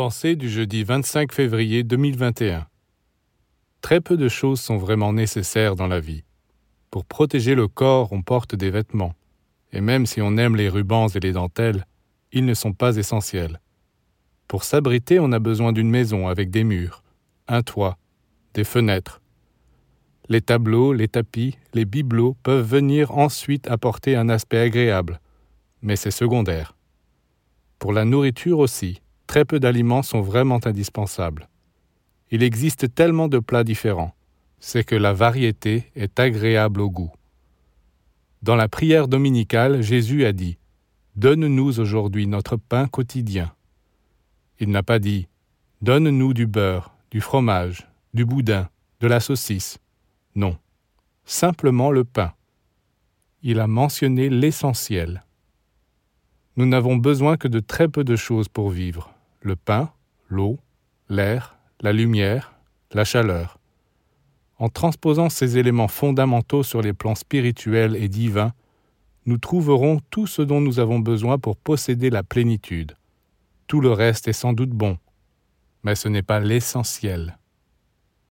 Pensée du jeudi 25 février 2021. Très peu de choses sont vraiment nécessaires dans la vie. Pour protéger le corps, on porte des vêtements. Et même si on aime les rubans et les dentelles, ils ne sont pas essentiels. Pour s'abriter, on a besoin d'une maison avec des murs, un toit, des fenêtres. Les tableaux, les tapis, les bibelots peuvent venir ensuite apporter un aspect agréable, mais c'est secondaire. Pour la nourriture aussi, très peu d'aliments sont vraiment indispensables. Il existe tellement de plats différents, c'est que la variété est agréable au goût. Dans la prière dominicale, Jésus a dit Donne-nous aujourd'hui notre pain quotidien. Il n'a pas dit Donne-nous du beurre, du fromage, du boudin, de la saucisse. Non, simplement le pain. Il a mentionné l'essentiel. Nous n'avons besoin que de très peu de choses pour vivre le pain, l'eau, l'air, la lumière, la chaleur. En transposant ces éléments fondamentaux sur les plans spirituels et divins, nous trouverons tout ce dont nous avons besoin pour posséder la plénitude. Tout le reste est sans doute bon, mais ce n'est pas l'essentiel.